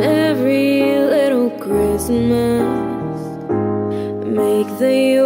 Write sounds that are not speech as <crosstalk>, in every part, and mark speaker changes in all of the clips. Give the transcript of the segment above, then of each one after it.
Speaker 1: a merry little Christmas. Make the.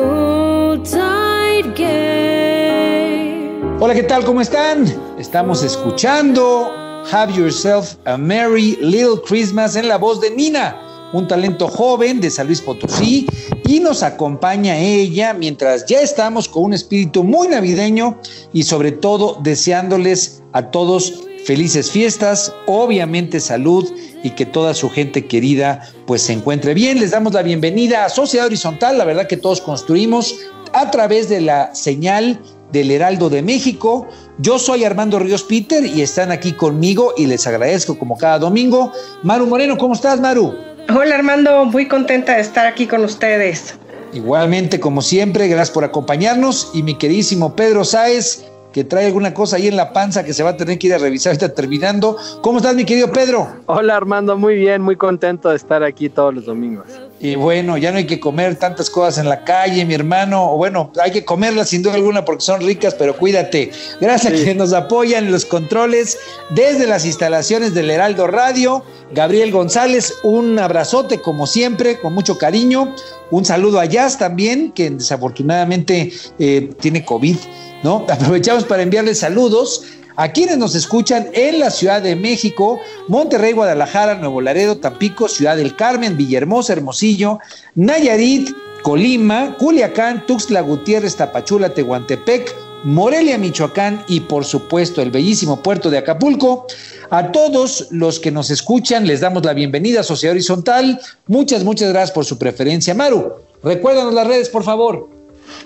Speaker 2: Hola, ¿qué tal? ¿Cómo están? Estamos escuchando Have Yourself a Merry Little Christmas en la voz de Nina, un talento joven de San Luis Potosí, y nos acompaña ella mientras ya estamos con un espíritu muy navideño y sobre todo deseándoles a todos felices fiestas, obviamente salud y que toda su gente querida pues se encuentre bien. Les damos la bienvenida a Sociedad Horizontal, la verdad que todos construimos a través de la señal del Heraldo de México. Yo soy Armando Ríos Peter y están aquí conmigo y les agradezco como cada domingo. Maru Moreno, ¿cómo estás, Maru?
Speaker 3: Hola Armando, muy contenta de estar aquí con ustedes.
Speaker 2: Igualmente, como siempre, gracias por acompañarnos y mi queridísimo Pedro Sáez, que trae alguna cosa ahí en la panza que se va a tener que ir a revisar ahorita terminando. ¿Cómo estás, mi querido Pedro?
Speaker 4: Hola Armando, muy bien, muy contento de estar aquí todos los domingos.
Speaker 2: Y bueno, ya no hay que comer tantas cosas en la calle, mi hermano. O bueno, hay que comerlas sin duda alguna porque son ricas, pero cuídate. Gracias a quienes nos apoyan en los controles desde las instalaciones del Heraldo Radio. Gabriel González, un abrazote como siempre, con mucho cariño. Un saludo a Jazz también, que desafortunadamente eh, tiene COVID, ¿no? <laughs> Aprovechamos para enviarles saludos a quienes nos escuchan en la Ciudad de México, Monterrey, Guadalajara, Nuevo Laredo, Tampico, Ciudad del Carmen, Villahermosa, Hermosillo, Nayarit, Colima, Culiacán, Tuxtla Gutiérrez, Tapachula, Tehuantepec, Morelia, Michoacán y por supuesto el bellísimo puerto de Acapulco. A todos los que nos escuchan les damos la bienvenida a Sociedad Horizontal. Muchas, muchas gracias por su preferencia. Maru, recuérdanos las redes, por favor.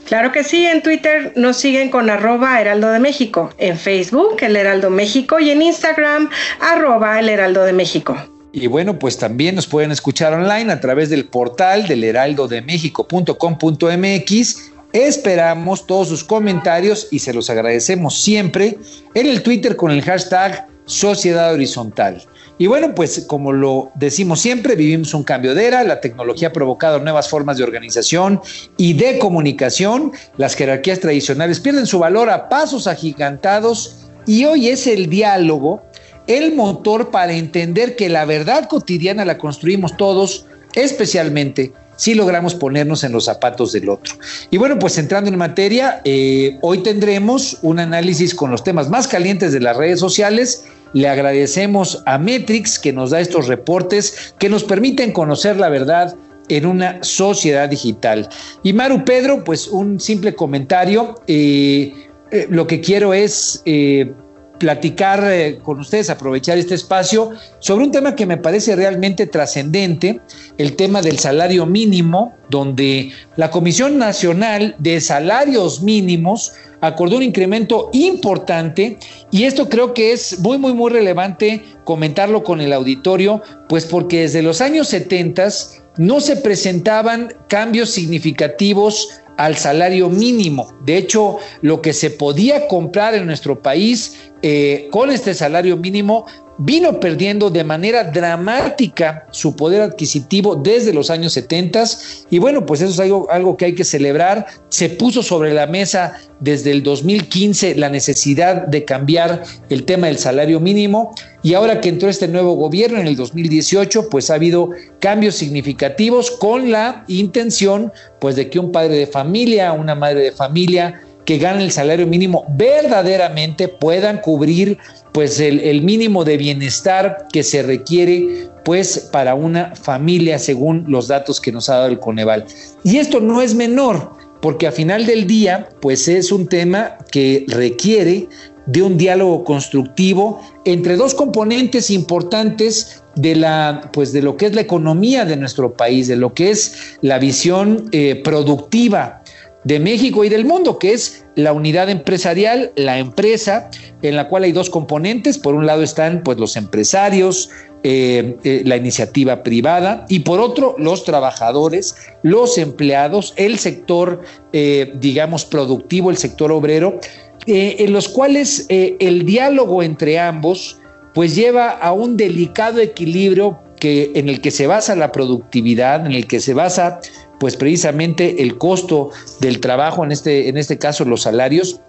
Speaker 3: Claro que sí, en Twitter nos siguen con arroba Heraldo de México, en Facebook El Heraldo México y en Instagram arroba El Heraldo de México.
Speaker 2: Y bueno, pues también nos pueden escuchar online a través del portal del heraldodemexico.com.mx. Esperamos todos sus comentarios y se los agradecemos siempre en el Twitter con el hashtag Sociedad Horizontal. Y bueno, pues como lo decimos siempre, vivimos un cambio de era, la tecnología ha provocado nuevas formas de organización y de comunicación, las jerarquías tradicionales pierden su valor a pasos agigantados y hoy es el diálogo el motor para entender que la verdad cotidiana la construimos todos, especialmente si logramos ponernos en los zapatos del otro. Y bueno, pues entrando en materia, eh, hoy tendremos un análisis con los temas más calientes de las redes sociales. Le agradecemos a Metrix que nos da estos reportes que nos permiten conocer la verdad en una sociedad digital. Y Maru Pedro, pues un simple comentario. Eh, eh, lo que quiero es eh, platicar eh, con ustedes, aprovechar este espacio sobre un tema que me parece realmente trascendente, el tema del salario mínimo, donde la Comisión Nacional de Salarios Mínimos acordó un incremento importante y esto creo que es muy, muy, muy relevante comentarlo con el auditorio, pues porque desde los años 70 no se presentaban cambios significativos al salario mínimo. De hecho, lo que se podía comprar en nuestro país eh, con este salario mínimo vino perdiendo de manera dramática su poder adquisitivo desde los años 70 y bueno, pues eso es algo, algo que hay que celebrar. Se puso sobre la mesa desde el 2015 la necesidad de cambiar el tema del salario mínimo y ahora que entró este nuevo gobierno en el 2018, pues ha habido cambios significativos con la intención pues de que un padre de familia, una madre de familia que ganen el salario mínimo verdaderamente puedan cubrir pues el, mínimo de bienestar que se requiere pues para una familia según los datos que nos ha dado el Coneval. Y esto no es menor, porque a final del día pues es un tema que requiere de un diálogo constructivo entre dos componentes importantes de la pues de lo que es la economía de nuestro país, de lo que es la visión eh, productiva de México y del mundo, que es la unidad empresarial, la empresa, en la cual hay dos componentes. Por un lado están pues los empresarios, eh, eh, la iniciativa privada y por otro los trabajadores, los empleados, el sector, eh, digamos, productivo, el sector obrero, en los cuales el diálogo entre ambos pues lleva a un delicado equilibrio que, en el que se basa la productividad, en el que se basa pues precisamente el costo del trabajo, en este, en este caso los salarios.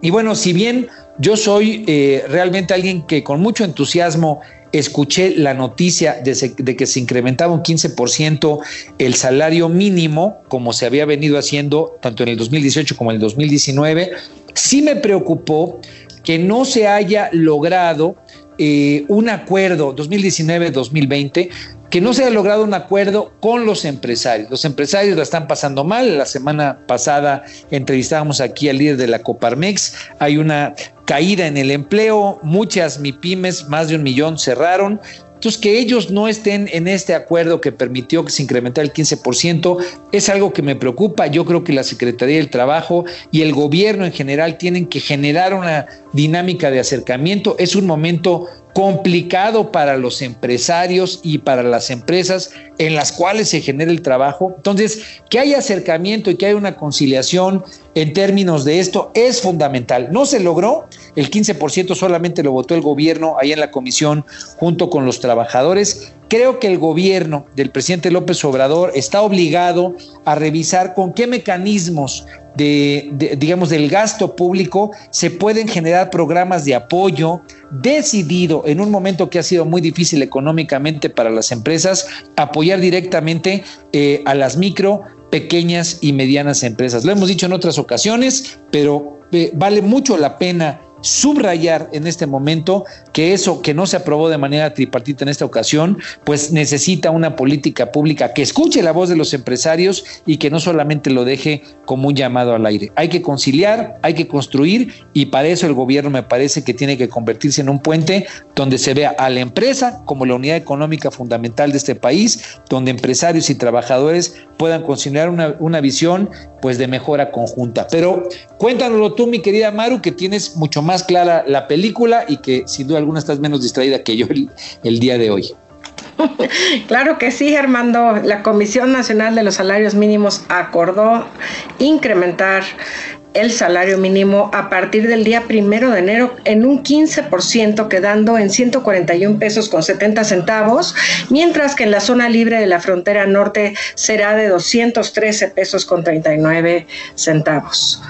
Speaker 2: Y bueno, si bien yo soy eh, realmente alguien que con mucho entusiasmo escuché la noticia de, de, que se incrementaba un 15% el salario mínimo, como se había venido haciendo tanto en el 2018 como en el 2019, sí me preocupó que no se haya logrado eh, un acuerdo 2019-2020 que no se haya logrado un acuerdo con los empresarios. Los empresarios la están pasando mal. La semana pasada entrevistábamos aquí al líder de la Coparmex. Hay una caída en el empleo. Muchas MIPIMES, más de un millón, cerraron. Entonces, que ellos no estén en este acuerdo que permitió que se incrementara el 15% es algo que me preocupa. Yo creo que la Secretaría del Trabajo y el gobierno en general tienen que generar una dinámica de acercamiento. Es un momento complicado para los empresarios y para las empresas en las cuales se genera el trabajo. Entonces, que haya acercamiento y que haya una conciliación en términos de esto es fundamental. No se logró, el 15% solamente lo votó el gobierno ahí en la comisión junto con los trabajadores. Creo que el gobierno del presidente López Obrador está obligado a revisar con qué mecanismos de, digamos, del gasto público, se pueden generar programas de apoyo decidido en un momento que ha sido muy difícil económicamente para las empresas, apoyar directamente eh, a las micro, pequeñas y medianas empresas. Lo hemos dicho en otras ocasiones, pero eh, vale mucho la pena subrayar en este momento que eso que no se aprobó de manera tripartita en esta ocasión, pues necesita una política pública que escuche la voz de los empresarios y que no solamente lo deje como un llamado al aire. Hay que conciliar, hay que construir y para eso el gobierno me parece que tiene que convertirse en un puente donde se vea a la empresa como la unidad económica fundamental de este país, donde empresarios y trabajadores puedan conciliar una, una visión pues de mejora conjunta. Pero cuéntanoslo tú, mi querida Maru, que tienes mucho más clara la película y que sin duda alguna estás menos distraída que yo el, día de hoy. <laughs>
Speaker 3: Claro que sí, Armando. La Comisión Nacional de los Salarios Mínimos acordó incrementar el salario mínimo a partir del día primero de enero en un 15%, quedando en 141 pesos con 70 centavos, mientras que en la zona libre de la frontera norte será de 213 pesos con 39 centavos.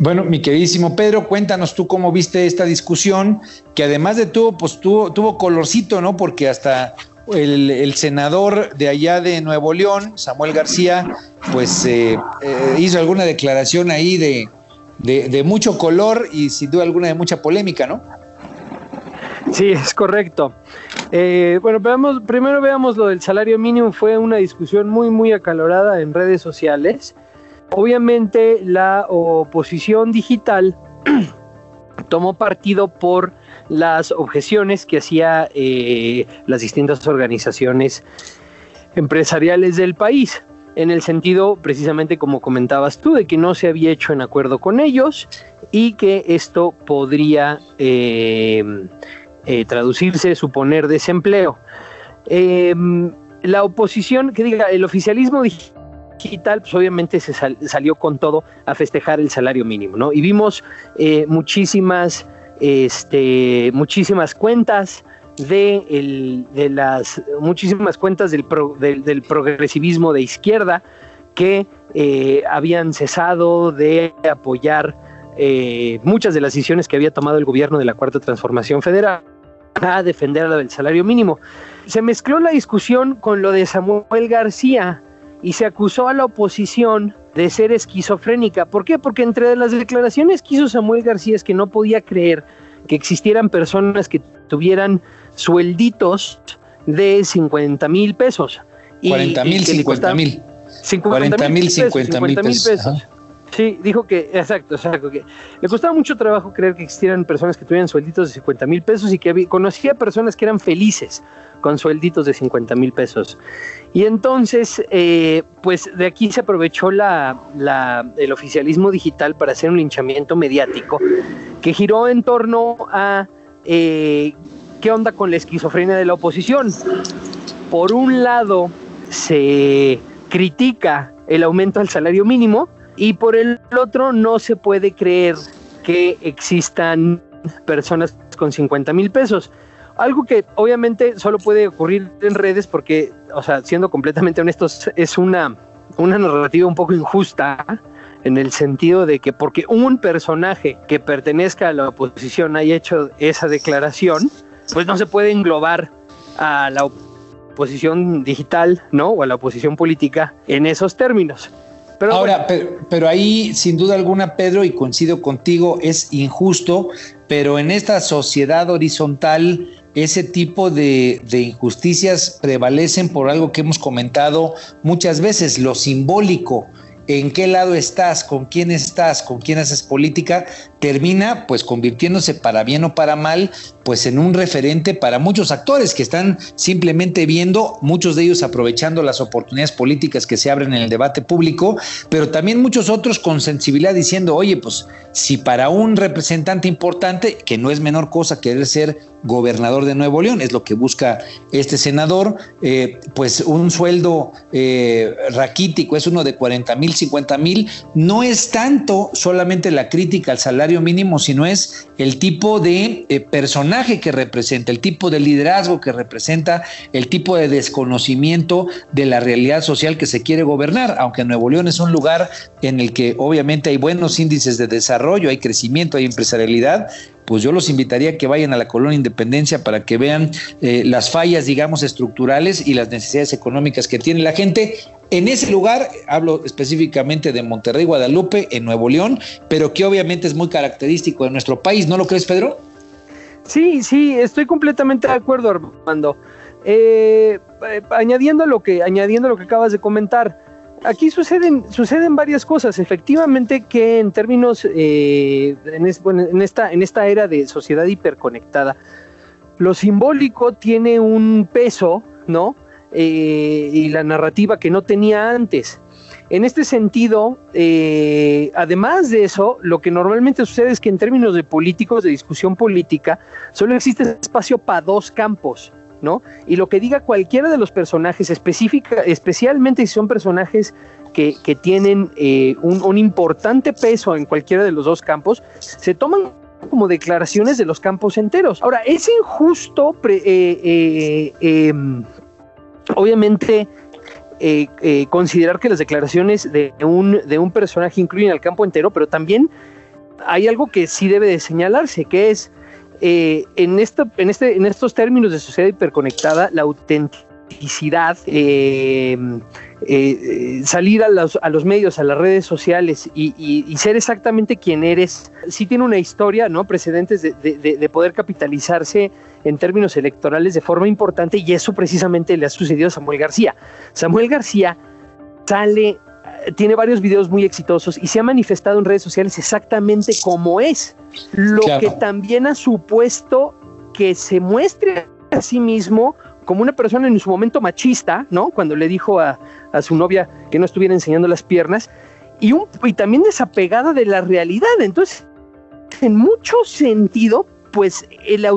Speaker 2: Bueno, mi queridísimo Pedro, cuéntanos tú cómo viste esta discusión, que además de todo, pues tuvo, tuvo colorcito, ¿no? Porque hasta el, senador de allá de Nuevo León, Samuel García, pues eh, eh, hizo alguna declaración ahí de, de, mucho color y sin duda alguna de mucha polémica, ¿no?
Speaker 4: Sí, es correcto. Eh, bueno, veamos, primero veamos lo del salario mínimo. Fue una discusión muy, muy acalorada en redes sociales. Obviamente la oposición digital <clears throat> tomó partido por las objeciones que hacía eh, las distintas organizaciones empresariales del país, en el sentido precisamente como comentabas tú, de que no se había hecho en acuerdo con ellos y que esto podría eh, eh, traducirse, suponer desempleo. la oposición, que diga, el oficialismo digital, pues obviamente se salió con todo a festejar el salario mínimo, ¿no? Y vimos eh, muchísimas, este, muchísimas cuentas de, de las muchísimas cuentas del, del, progresivismo de izquierda que eh, habían cesado de apoyar eh, muchas de las decisiones que había tomado el gobierno de la Cuarta Transformación Federal a defender del salario mínimo. Se mezcló la discusión con lo de Samuel García y se acusó a la oposición de ser esquizofrénica. ¿Por qué? Porque entre las declaraciones que hizo Samuel García es que no podía creer que existieran personas que tuvieran suelditos de 50 mil pesos.
Speaker 2: 40 mil, 50 mil.
Speaker 4: 40 mil, 50 mil pesos. Sí, dijo que, exacto, exacto, que le costaba mucho trabajo creer que existieran personas que tuvieran suelditos de 50 mil pesos y que conocía personas que eran felices con suelditos de 50 mil pesos. Y entonces, eh, pues de aquí se aprovechó la, el oficialismo digital para hacer un linchamiento mediático que giró en torno a eh, qué onda con la esquizofrenia de la oposición. Por un lado, se critica el aumento del salario mínimo y por el otro no se puede creer que existan personas con 50 mil pesos. Algo que obviamente solo puede ocurrir en redes porque, o sea, siendo completamente honestos, es una, una narrativa un poco injusta en el sentido de que porque un personaje que pertenezca a la oposición haya hecho esa declaración, pues no se puede englobar a la oposición digital, ¿no? O a la oposición política en esos términos.
Speaker 2: Pero Ahora, pero, ahí, sin duda alguna, Pedro, y coincido contigo, es injusto, pero en esta sociedad horizontal, ese tipo de, de, injusticias prevalecen por algo que hemos comentado muchas veces, lo simbólico en qué lado estás, con quién estás, con quién haces política, termina pues convirtiéndose para bien o para mal, pues en un referente para muchos actores que están simplemente viendo, muchos de ellos aprovechando las oportunidades políticas que se abren en el debate público, pero también muchos otros con sensibilidad diciendo, oye, pues si para un representante importante, que no es menor cosa querer ser gobernador de Nuevo León, es lo que busca este senador, eh, pues un sueldo eh, raquítico es uno de 40 mil, 50 mil, no es tanto solamente la crítica al salario mínimo, sino es el tipo de eh, personaje que representa, el tipo de liderazgo que representa, el tipo de desconocimiento de la realidad social que se quiere gobernar, aunque Nuevo León es un lugar en el que obviamente hay buenos índices de desarrollo, hay crecimiento, hay empresarialidad, pues yo los invitaría a que vayan a la colonia Independencia para que vean eh, las fallas, digamos, estructurales y las necesidades económicas que tiene la gente. En ese lugar, hablo específicamente de Monterrey, Guadalupe, en Nuevo León, pero que obviamente es muy característico de nuestro país, ¿no lo crees, Pedro?
Speaker 4: Sí, sí, estoy completamente de acuerdo, Armando. Eh, eh, añadiendo lo que añadiendo lo que acabas de comentar, aquí suceden, suceden varias cosas. Efectivamente que en términos, eh, en, esta, en esta era de sociedad hiperconectada, lo simbólico tiene un peso, ¿no? Eh, y la narrativa que no tenía antes. En este sentido, eh, además de eso, lo que normalmente sucede es que en términos de políticos, de discusión política, solo existe espacio para dos campos. Y lo que diga cualquiera de los personajes, específica, especialmente si son personajes que, tienen eh, un, importante peso en cualquiera de los dos campos, se toman como declaraciones de los campos enteros. Ahora, es injusto, eh, eh, em, obviamente, considerar que las declaraciones de un, de un personaje incluyen al campo entero, pero también hay algo que sí debe de señalarse, que es eh, este, en estos términos de sociedad hiperconectada, la autenticidad, eh, eh, salir a los, a los, medios, a las redes sociales y, ser exactamente quien eres, sí tiene una historia, ¿no? Precedentes de, de, poder capitalizarse en términos electorales de forma importante y eso precisamente le ha sucedido a Samuel García. Samuel García sale tiene varios videos muy exitosos y se ha manifestado en redes sociales exactamente como es, lo que también ha supuesto que se muestre a sí mismo como una persona en su momento machista, ¿no? Cuando le dijo a, su novia que no estuviera enseñando las piernas, y, un, y también desapegada de la realidad. Entonces, en mucho sentido, pues la,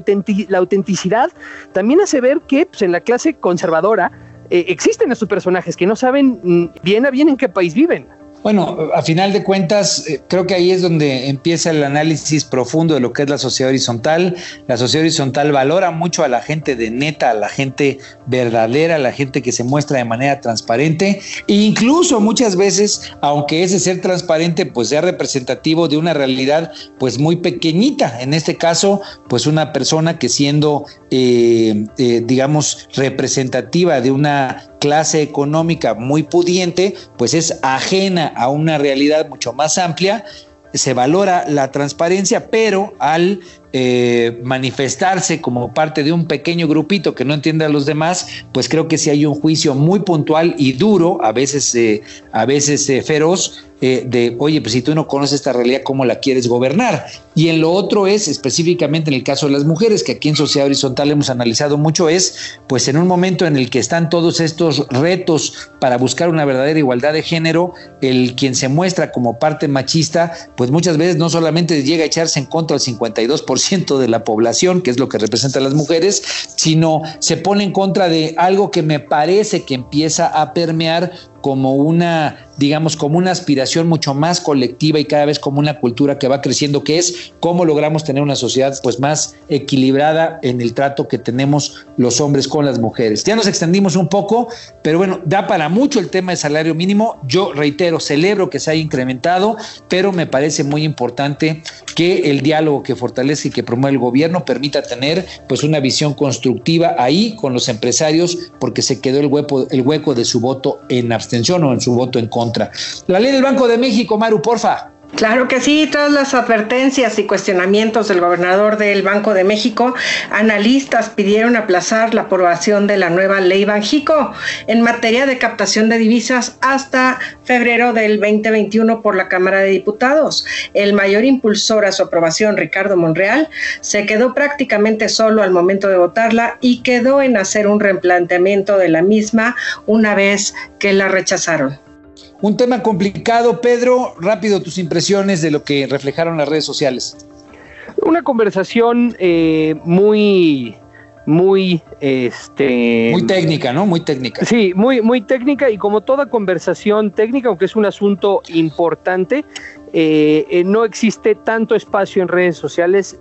Speaker 4: la autenticidad también hace ver que pues, en la clase conservadora eh, existen estos personajes que no saben mm, bien a bien en qué país viven.
Speaker 2: Bueno, a final de cuentas, eh, creo que ahí es donde empieza el análisis profundo de lo que es la sociedad horizontal. La sociedad horizontal valora mucho a la gente de neta, a la gente verdadera, a la gente que se muestra de manera transparente. E incluso muchas veces, aunque ese ser transparente pues sea representativo de una realidad pues muy pequeñita. En este caso, pues una persona que siendo, eh, eh, digamos, representativa de una clase económica muy pudiente, pues es ajena a una realidad mucho más amplia. Se valora la transparencia, pero al eh, manifestarse como parte de un pequeño grupito que no entiende a los demás, pues creo que sí hay un juicio muy puntual y duro, a veces, eh, a veces eh, feroz, de, oye, pues si tú no conoces esta realidad, ¿cómo la quieres gobernar? Y en lo otro es, específicamente en el caso de las mujeres, que aquí en Sociedad Horizontal hemos analizado mucho, es, pues en un momento en el que están todos estos retos para buscar una verdadera igualdad de género, el quien se muestra como parte machista, pues muchas veces no solamente llega a echarse en contra del 52% de la población, que es lo que representan las mujeres, sino se pone en contra de algo que me parece que empieza a permear como una, digamos, como una aspiración mucho más colectiva y cada vez como una cultura que va creciendo, que es cómo logramos tener una sociedad pues más equilibrada en el trato que tenemos los hombres con las mujeres. Ya nos extendimos un poco, pero bueno, da para mucho el tema de salario mínimo. Yo reitero, celebro que se haya incrementado, pero me parece muy importante que el diálogo que fortalece y que promueve el gobierno permita tener pues una visión constructiva ahí con los empresarios porque se quedó el hueco, el hueco de su voto en o en su voto en contra. La ley del Banco de México, Maru, porfa.
Speaker 3: Claro que sí, tras las advertencias y cuestionamientos del gobernador del Banco de México, analistas pidieron aplazar la aprobación de la nueva ley Banjico en materia de captación de divisas hasta febrero del 2021 por la Cámara de Diputados. El mayor impulsor a su aprobación, Ricardo Monreal, se quedó prácticamente solo al momento de votarla y quedó en hacer un replanteamiento de la misma una vez que la rechazaron.
Speaker 2: Un tema complicado, Pedro. Rápido tus impresiones de lo que reflejaron las redes sociales.
Speaker 4: Una conversación eh, muy, muy, este,
Speaker 2: muy técnica, ¿no? Muy técnica.
Speaker 4: Sí, muy, muy técnica y como toda conversación técnica, aunque es un asunto importante, eh, eh, no existe tanto espacio en redes sociales.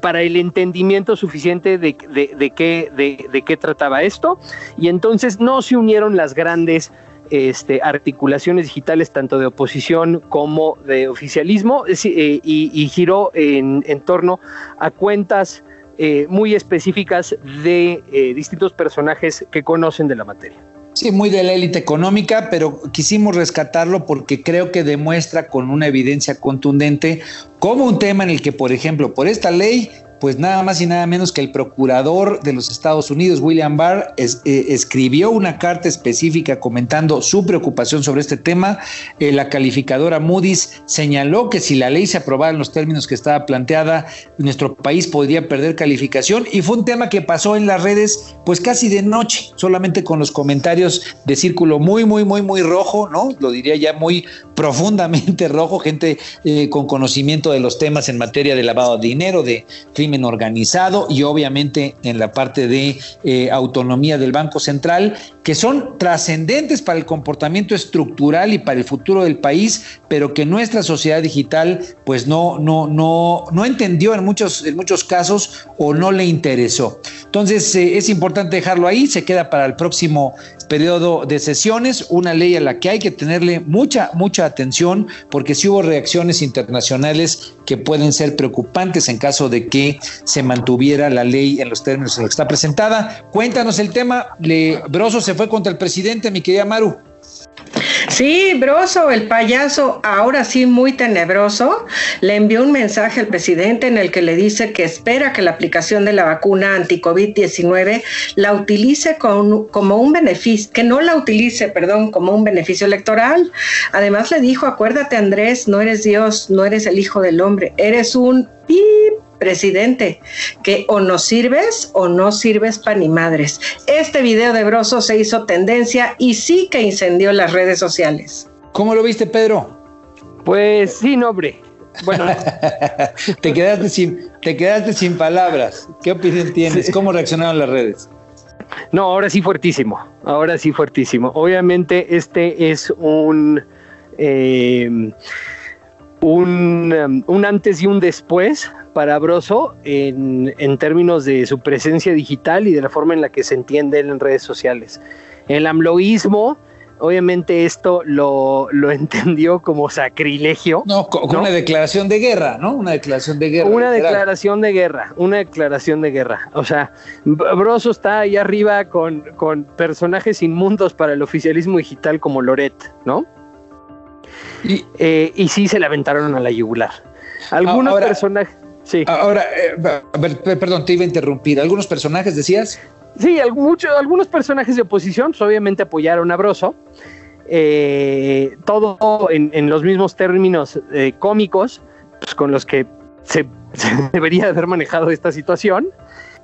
Speaker 4: para el entendimiento suficiente de, de, qué, de, qué trataba esto. Y entonces no se unieron las grandes este, articulaciones digitales tanto de oposición como de oficialismo eh, y, giró en, torno a cuentas eh, muy específicas de eh, distintos personajes que conocen de la materia.
Speaker 2: Sí, muy de la élite económica, pero quisimos rescatarlo porque creo que demuestra con una evidencia contundente como un tema en el que, por ejemplo, por esta ley pues nada más y nada menos que el procurador de los Estados Unidos, William Barr, eh, escribió una carta específica comentando su preocupación sobre este tema. Eh, la calificadora Moody's señaló que si la ley se aprobara en los términos que estaba planteada, nuestro país podría perder calificación y fue un tema que pasó en las redes pues casi de noche, solamente con los comentarios de círculo muy, muy, muy, muy rojo, ¿no? Lo diría ya muy profundamente <laughs> rojo, gente eh, con conocimiento de los temas en materia de lavado de dinero, de crimen organizado y obviamente en la parte de eh, autonomía del Banco Central, que son trascendentes para el comportamiento estructural y para el futuro del país, pero que nuestra sociedad digital pues no, no, no, no entendió en muchos, en muchos casos o no le interesó. Entonces eh, es importante dejarlo ahí, se queda para el próximo periodo de sesiones, una ley a la que hay que tenerle mucha, mucha atención, porque si hubo reacciones internacionales que pueden ser preocupantes en caso de que se mantuviera la ley en los términos en los que está presentada. Cuéntanos el tema. Le, Broso se fue contra el presidente, mi querida Maru.
Speaker 3: Sí, Broso, el payaso, ahora sí muy tenebroso, le envió un mensaje al presidente en el que le dice que espera que la aplicación de la vacuna anti-COVID-19 la utilice como un beneficio, que no la utilice, perdón, como un beneficio electoral. Además le dijo, acuérdate Andrés, no eres Dios, no eres el Hijo del Hombre, eres un pip presidente, que o no sirves o no sirves para ni madres. Este video de Broso se hizo tendencia y sí que incendió las redes sociales.
Speaker 2: ¿Cómo lo viste, Pedro?
Speaker 4: Pues sí, hombre. Bueno, <laughs>
Speaker 2: te quedaste sin te quedaste sin palabras. ¿Qué opinión tienes? ¿Cómo reaccionaron las redes?
Speaker 4: No, ahora sí fuertísimo, ahora sí fuertísimo. Obviamente este es un, eh, un, um, un, antes y un después para Broso en, en, términos de su presencia digital y de la forma en la que se entiende en redes sociales. El amloísmo obviamente esto lo, lo <laughs> entendió como sacrilegio.
Speaker 2: No, con ¿no? una declaración de guerra, ¿no? Una declaración de guerra.
Speaker 4: Una literal. declaración de guerra, una declaración de guerra. O sea, Broso está ahí arriba con, con personajes inmundos para el oficialismo digital como Loret, ¿no? Y, eh, y sí se le aventaron a la yugular. Algunos ahora, personajes. Sí.
Speaker 2: Ahora, eh, a ver, perdón, te iba a interrumpir. ¿Algunos personajes decías?
Speaker 4: Sí, mucho, algunos personajes de oposición pues, obviamente apoyaron a Broso, eh, todo en, en, los mismos términos eh, cómicos pues, con los que se, <laughs> se, debería haber manejado esta situación.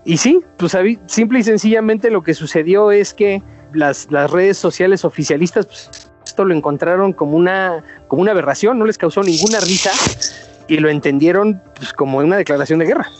Speaker 4: Y sí, pues simple y sencillamente lo que sucedió es que las, las redes sociales oficialistas pues, esto lo encontraron como una, como una aberración, no les causó ninguna risa y lo entendieron pues, como una declaración de guerra.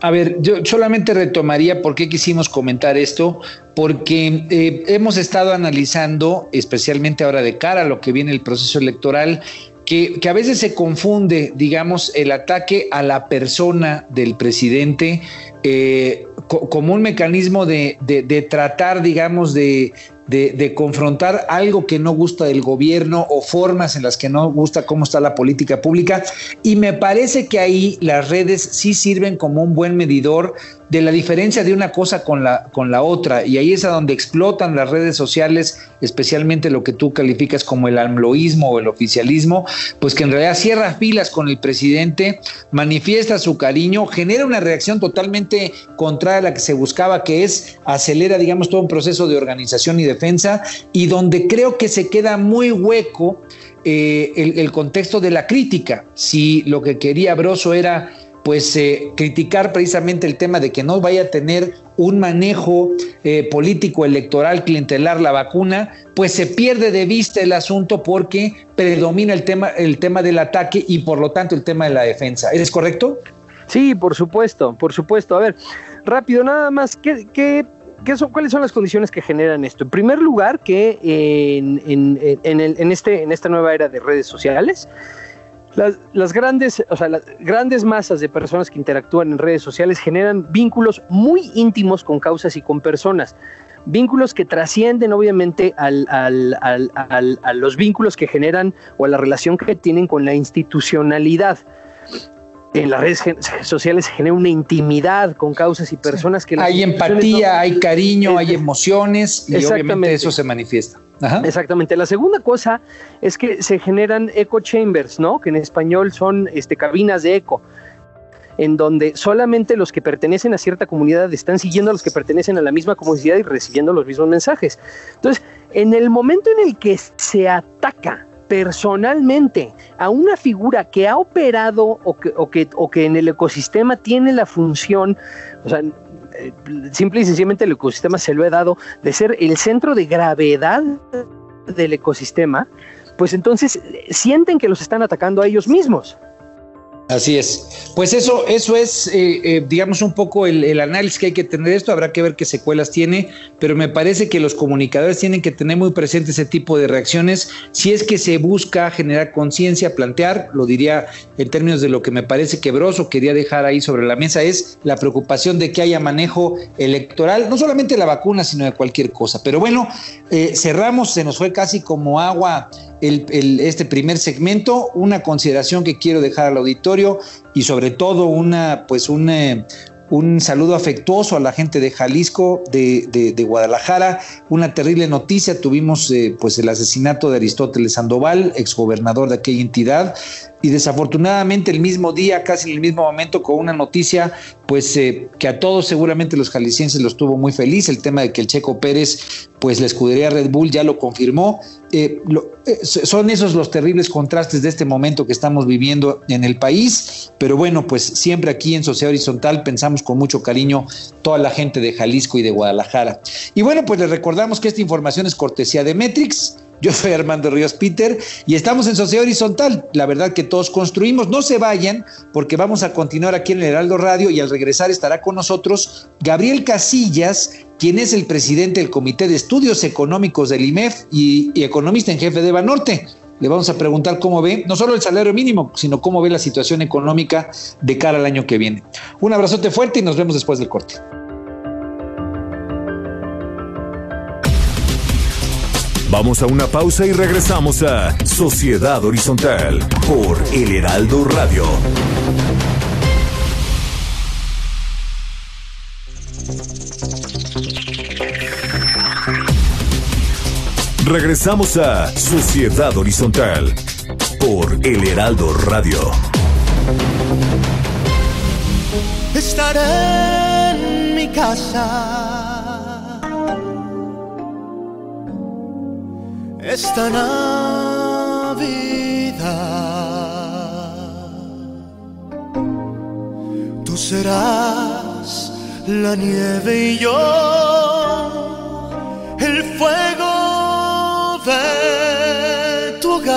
Speaker 2: A ver, yo solamente retomaría por qué quisimos comentar esto, porque eh, hemos estado analizando, especialmente ahora de cara a lo que viene el proceso electoral, que, que, a veces se confunde, digamos, el ataque a la persona del presidente eh, co como un mecanismo de, de tratar, digamos, de, de, de, confrontar algo que no gusta del gobierno o formas en las que no gusta cómo está la política pública. Y me parece que ahí las redes sí sirven como un buen medidor de la diferencia de una cosa con la, con la otra. Y ahí es a donde explotan las redes sociales, especialmente lo que tú calificas como el amloísmo o el oficialismo, pues que en realidad cierra filas con el presidente, manifiesta su cariño, genera una reacción totalmente contraria a la que se buscaba, que es acelera, digamos, todo un proceso de organización y defensa, y donde creo que se queda muy hueco eh, el, contexto de la crítica. Si lo que quería Broso era pues eh, criticar precisamente el tema de que no vaya a tener un manejo eh, político electoral clientelar la vacuna, pues se pierde de vista el asunto porque predomina el tema, el tema del ataque y por lo tanto el tema de la defensa. ¿Es correcto?
Speaker 4: Sí, por supuesto, por supuesto. A ver, rápido, nada más, ¿qué, qué, qué son, ¿cuáles son las condiciones que generan esto? En primer lugar, que en, en, en, este, en esta nueva era de redes sociales, las, las, grandes, o sea, las grandes masas de personas que interactúan en redes sociales generan vínculos muy íntimos con causas y con personas. Vínculos que trascienden obviamente al, al, al, a los vínculos que generan o a la relación que tienen con la institucionalidad en las redes sociales se genera una intimidad con causas y personas que...
Speaker 2: Hay empatía, no... hay cariño, hay emociones y obviamente eso se manifiesta.
Speaker 4: Ajá. Exactamente. La segunda cosa es que se generan echo chambers, ¿no? Que en español son este, cabinas de eco en donde solamente los que pertenecen a cierta comunidad están siguiendo a los que pertenecen a la misma comunidad y recibiendo los mismos mensajes. Entonces, en el momento en el que se ataca personalmente a una figura que ha operado o que, o que, o que en el ecosistema tiene la función, o sea, eh, simple y sencillamente el ecosistema se lo he dado de ser el centro de gravedad del ecosistema, pues entonces sienten que los están atacando a ellos mismos.
Speaker 2: Así es. Pues eso, eso es, eh, eh, digamos, un poco el, el, análisis que hay que tener esto. Habrá que ver qué secuelas tiene, pero me parece que los comunicadores tienen que tener muy presente ese tipo de reacciones. Si es que se busca generar conciencia, plantear, lo diría en términos de lo que me parece quebroso, quería dejar ahí sobre la mesa, es la preocupación de que haya manejo electoral, no solamente de la vacuna, sino de cualquier cosa. Pero bueno, eh, cerramos, se nos fue casi como agua el, este primer segmento, una consideración que quiero dejar al auditorio y sobre todo una, pues un, eh, saludo afectuoso a la gente de Jalisco, de, de, de Guadalajara. Una terrible noticia, tuvimos eh, pues el asesinato de Aristóteles Sandoval, exgobernador de aquella entidad, y desafortunadamente el mismo día, casi en el mismo momento, con una noticia, pues eh, que a todos seguramente los jaliscienses los tuvo muy feliz, el tema de que el Checo Pérez, pues la escudería Red Bull ya lo confirmó. Eh, eh, son esos los terribles contrastes de este momento que estamos viviendo en el país, pero bueno, pues siempre aquí en Sociedad Horizontal pensamos con mucho cariño toda la gente de Jalisco y de Guadalajara. Y bueno, pues les recordamos que esta información es cortesía de Metrix
Speaker 5: Yo soy Armando Ríos Peter y estamos en Sociedad Horizontal. La verdad que todos construimos. No se vayan porque vamos a continuar aquí en el Heraldo Radio y al regresar estará con nosotros Gabriel Casillas, quien es el presidente del Comité de Estudios Económicos del IMEF y, y economista en jefe de Banorte. Le vamos a preguntar cómo ve, no solo el salario mínimo, sino cómo ve la situación económica de cara al año que viene. Un abrazote fuerte y nos vemos después del corte.
Speaker 6: Vamos a una pausa y regresamos a Sociedad Horizontal por El Heraldo Radio. Regresamos a Sociedad Horizontal por El Heraldo Radio.
Speaker 7: Estaré en mi casa. Esta Navidad. Tú serás la nieve y yo el fuego de tu hogar.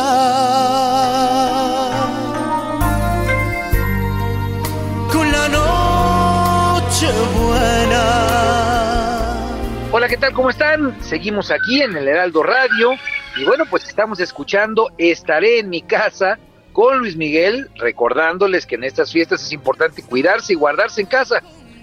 Speaker 7: Con la noche buena.
Speaker 2: Hola, ¿qué tal? ¿Cómo están? Seguimos aquí en el Heraldo Radio y bueno, pues estamos escuchando Estaré en mi casa con Luis Miguel, recordándoles que en estas fiestas es importante cuidarse y guardarse en casa,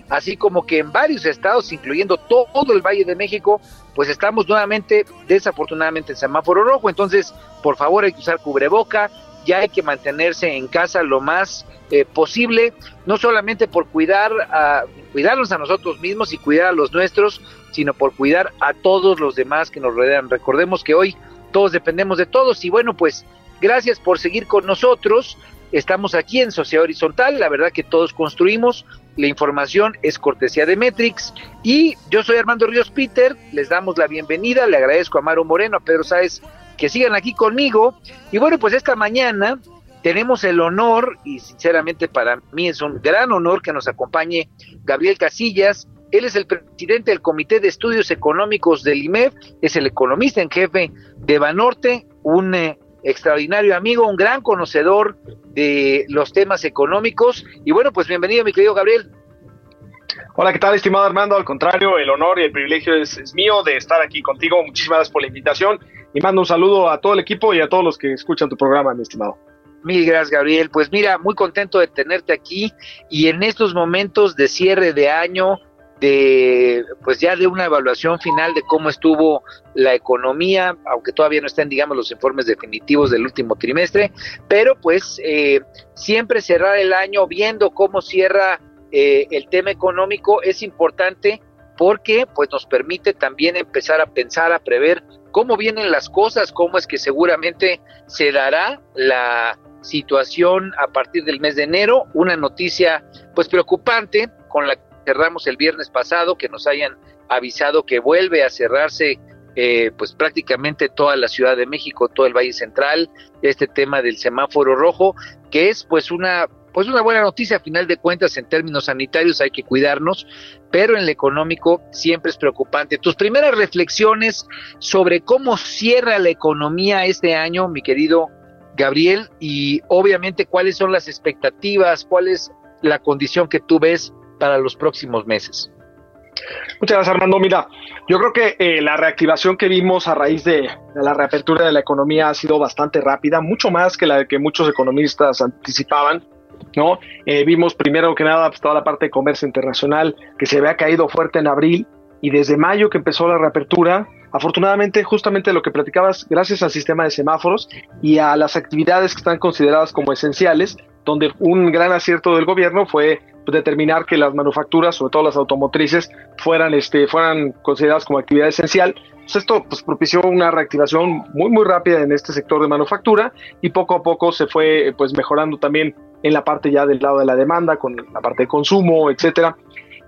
Speaker 2: así como que en varios estados, incluyendo todo el Valle de México, pues estamos nuevamente, desafortunadamente, en semáforo rojo, entonces, por favor, hay que usar cubreboca, ya hay que mantenerse en casa lo más eh, posible, no solamente por cuidar a, cuidarnos a nosotros mismos y cuidar a los nuestros, sino por cuidar a todos los demás que nos rodean. Recordemos que hoy todos dependemos de todos. Y bueno, pues gracias por seguir con nosotros. Estamos aquí en Sociedad Horizontal, la verdad que todos construimos, la información es cortesía de Metrix. Y yo soy Armando Ríos Peter, les damos la bienvenida, le agradezco a Maro Moreno, a Pedro Sáez que sigan aquí conmigo. Y bueno, pues esta mañana tenemos el honor y sinceramente para mí es un gran honor que nos acompañe Gabriel Casillas, él es el presidente del Comité de Estudios Económicos del IMEF, es el economista en jefe de Banorte, un eh, extraordinario amigo, un gran conocedor de los temas económicos. Y bueno, pues bienvenido, mi querido Gabriel.
Speaker 8: Hola, ¿qué tal, estimado Armando? Al contrario, el honor y el privilegio es, es, mío de estar aquí contigo. Muchísimas gracias por la invitación y mando un saludo a todo el equipo y a todos los que escuchan tu programa, mi estimado.
Speaker 2: Mil gracias, Gabriel. Pues mira, muy contento de tenerte aquí y en estos momentos de cierre de año, de pues ya de una evaluación final de cómo estuvo la economía, aunque todavía no estén digamos los informes definitivos del último trimestre, pero pues eh, siempre cerrar el año viendo cómo cierra eh, el tema económico es importante porque pues nos permite también empezar a pensar, a prever cómo vienen las cosas, cómo es que seguramente se dará la situación a partir del mes de enero, una noticia pues preocupante con la cerramos el viernes pasado, que nos hayan avisado que vuelve a cerrarse eh, pues prácticamente toda la Ciudad de México, todo el Valle Central, este tema del semáforo rojo, que es pues una pues una buena noticia a final de cuentas en términos sanitarios hay que cuidarnos, pero en lo económico siempre es preocupante. Tus primeras reflexiones sobre cómo cierra la economía este año, mi querido Gabriel, y obviamente cuáles son las expectativas, cuál es la condición que tú ves para los próximos meses.
Speaker 8: Muchas gracias, Armando. Mira, yo creo que eh, la reactivación que vimos a raíz de, la reapertura de la economía ha sido bastante rápida, mucho más que la que muchos economistas anticipaban. ¿no? Eh, vimos primero que nada pues, toda la parte de comercio internacional que se había caído fuerte en abril y desde mayo que empezó la reapertura, afortunadamente justamente lo que platicabas, gracias al sistema de semáforos y a las actividades que están consideradas como esenciales, donde un gran acierto del gobierno fue determinar que las manufacturas, sobre todo las automotrices, fueran, este, fueran consideradas como actividad esencial. Pues esto pues, propició una reactivación muy, muy rápida en este sector de manufactura y poco a poco se fue pues, mejorando también en la parte ya del lado de la demanda, con la parte de consumo, etcétera.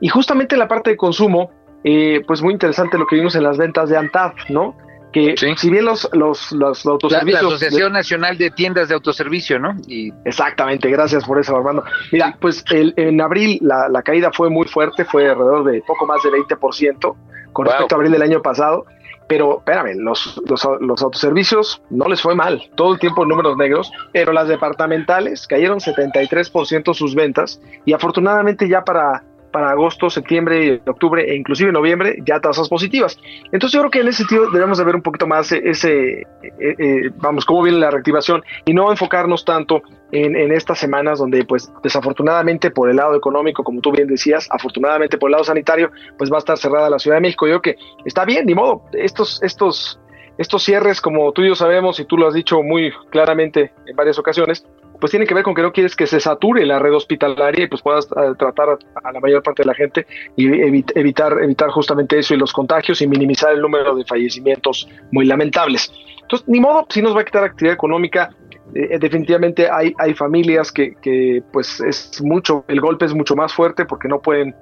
Speaker 8: Y justamente en la parte de consumo, eh, pues muy interesante lo que vimos en las ventas de ANTAD, ¿no? Que sí. si bien los, los, los autoservicios...
Speaker 2: La, la Asociación de, Nacional de Tiendas de Autoservicio, ¿no?
Speaker 8: Y... Exactamente, gracias por eso, Armando. Mira, pues el, en abril la, la, caída fue muy fuerte, fue alrededor de poco más de 20% con wow. respecto a abril del año pasado. pero espérame, los, los, los, autoservicios no les fue mal, todo el tiempo en números negros, pero las departamentales cayeron 73% sus ventas y afortunadamente ya para para agosto, septiembre, octubre e inclusive noviembre ya tasas positivas. Entonces yo creo que en ese sentido debemos de ver un poquito más ese, eh, eh, vamos, cómo viene la reactivación y no enfocarnos tanto en, estas semanas donde pues desafortunadamente por el lado económico, como tú bien decías, afortunadamente por el lado sanitario, pues va a estar cerrada la Ciudad de México. Yo creo que está bien, ni modo, estos, estos, estos cierres, como tú y yo sabemos y tú lo has dicho muy claramente en varias ocasiones, pues tiene que ver con que no quieres que se sature la red hospitalaria y pues puedas eh, tratar a, la mayor parte de la gente y evitar, evitar justamente eso y los contagios y minimizar el número de fallecimientos muy lamentables. Entonces, ni modo, si nos va a quitar actividad económica, eh, eh, definitivamente hay, hay familias que, que, pues es mucho, el golpe es mucho más fuerte porque no pueden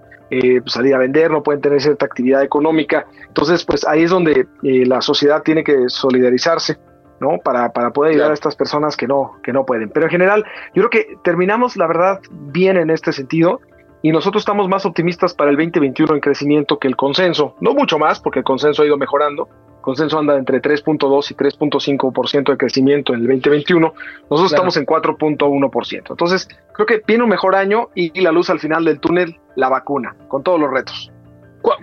Speaker 8: salir a vender, no pueden tener cierta actividad económica. Entonces, pues ahí es donde la sociedad tiene que solidarizarse ¿no? Para, para poder ayudar a estas personas que no, que no pueden. Pero en general, yo creo que terminamos, la verdad, bien en este sentido. Y nosotros estamos más optimistas para el 2021 en crecimiento que el consenso. No mucho más, porque el consenso ha ido mejorando. El consenso anda entre 3.2 y 3.5% de crecimiento en el 2021. Nosotros estamos en 4.1%. Entonces, creo que viene un mejor año y la luz al final del túnel, la vacuna, con todos los retos.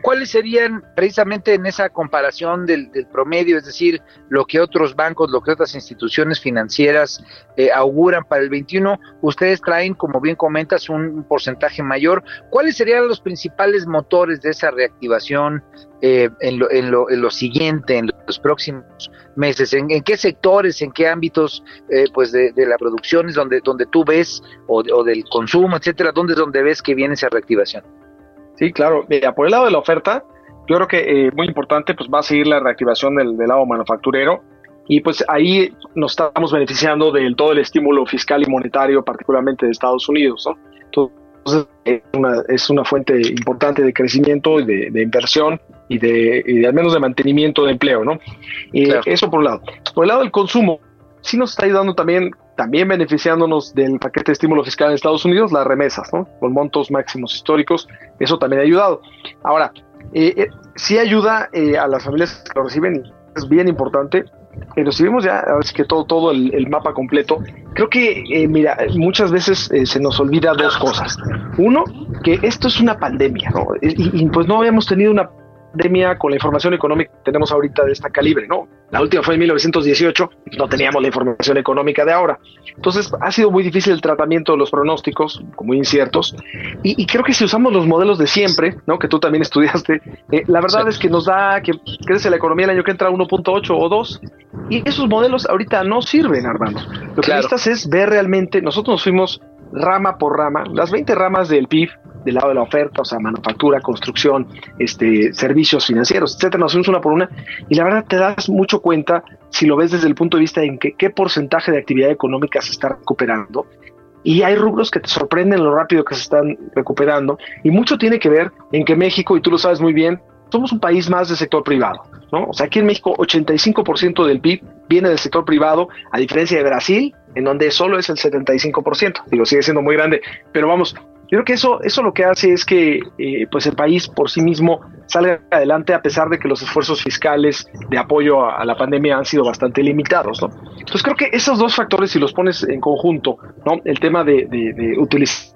Speaker 2: ¿Cuáles serían precisamente en esa comparación del, promedio, es decir, lo que otros bancos, lo que otras instituciones financieras eh, auguran para el 21? Ustedes traen, como bien comentas, un porcentaje mayor. ¿Cuáles serían los principales motores de esa reactivación eh, en, lo, en, lo, en, lo, siguiente, en los próximos meses? ¿En, qué sectores, en qué ámbitos eh, pues de, la producción es donde, donde tú ves, o, o del consumo, etcétera, dónde es donde ves que viene esa reactivación?
Speaker 8: Sí, claro. Mira, por el lado de la oferta, yo creo que eh, muy importante, pues va a seguir la reactivación del, lado manufacturero y pues ahí nos estamos beneficiando del todo el estímulo fiscal y monetario, particularmente de Estados Unidos, ¿no? Entonces, es una, es una fuente importante de crecimiento y de, inversión y de, al menos de mantenimiento de empleo, ¿no? Y Eso por un lado. Por el lado del consumo, sí nos está ayudando también también beneficiándonos del paquete de estímulo fiscal en Estados Unidos, las remesas, ¿no? Con montos máximos históricos, eso también ha ayudado. Ahora, eh, eh sí ayuda eh, a las familias que lo reciben, es bien importante. Vemos ya, sí que todo, todo el, mapa completo, creo que, eh, mira, muchas veces se nos olvida dos cosas. Uno, que esto es una pandemia, ¿no? y pues no habíamos tenido una pandemia con la información económica que tenemos ahorita de esta calibre, ¿no? La última fue en 1918, no teníamos la información económica de ahora. Entonces ha sido muy difícil el tratamiento de los pronósticos, muy inciertos, y, creo que si usamos los modelos de siempre, ¿no? Que tú también <laughs> estudiaste, eh, la verdad es que nos da que crece la economía el año que entra 1.8 o 2, y esos modelos ahorita no sirven, Armando. Lo que necesitas es ver realmente, nosotros nos fuimos rama por rama, las 20 ramas del PIB del lado de la oferta, o sea, manufactura, construcción, este, servicios financieros, etcétera, nos una por una y la verdad te das mucho cuenta si lo ves desde el punto de vista en que, qué porcentaje de actividad económica se está recuperando y hay rubros que te sorprenden lo rápido que se están recuperando y mucho tiene que ver en que México, y tú lo sabes muy bien, somos un país más del sector privado, ¿no? O sea, aquí en México 85% del PIB viene del sector privado, a diferencia de Brasil, en donde solo es el 75%. Digo, sigue siendo muy grande, pero vamos, yo creo que eso, eso lo que hace es que eh, pues el país por sí mismo salga adelante a pesar de que los esfuerzos fiscales de apoyo a, la pandemia han sido bastante limitados. ¿no? Entonces creo que esos dos factores, si los pones en conjunto, ¿no? el tema de, de utilizar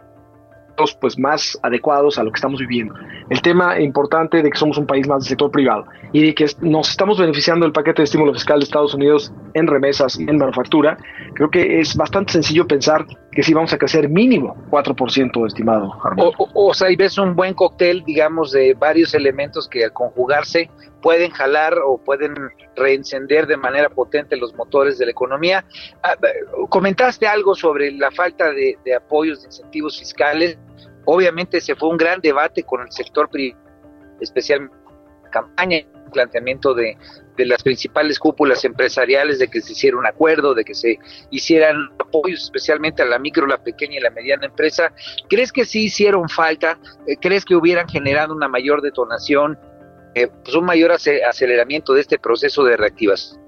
Speaker 8: pues más adecuados a lo que estamos viviendo. El tema importante de que somos un país más del sector privado y de que nos estamos beneficiando del paquete de estímulo fiscal de Estados Unidos en remesas y en manufactura, creo que es bastante sencillo pensar que sí vamos a crecer mínimo 4%, estimado.
Speaker 2: O, o, sea, y ves un buen cóctel, digamos, de varios elementos que al conjugarse pueden jalar o pueden reencender de manera potente los motores de la economía. Ah, comentaste algo sobre la falta de apoyos, de incentivos fiscales. Obviamente se fue un gran debate con el sector privado, especialmente la campaña, planteamiento de, las principales cúpulas empresariales de que se hiciera un acuerdo, de que se hicieran apoyos especialmente a la micro, la pequeña y la mediana empresa. ¿Crees que sí hicieron falta? Eh, ¿Crees que hubieran generado una mayor detonación, eh, pues un mayor aceleramiento de este proceso de reactivación?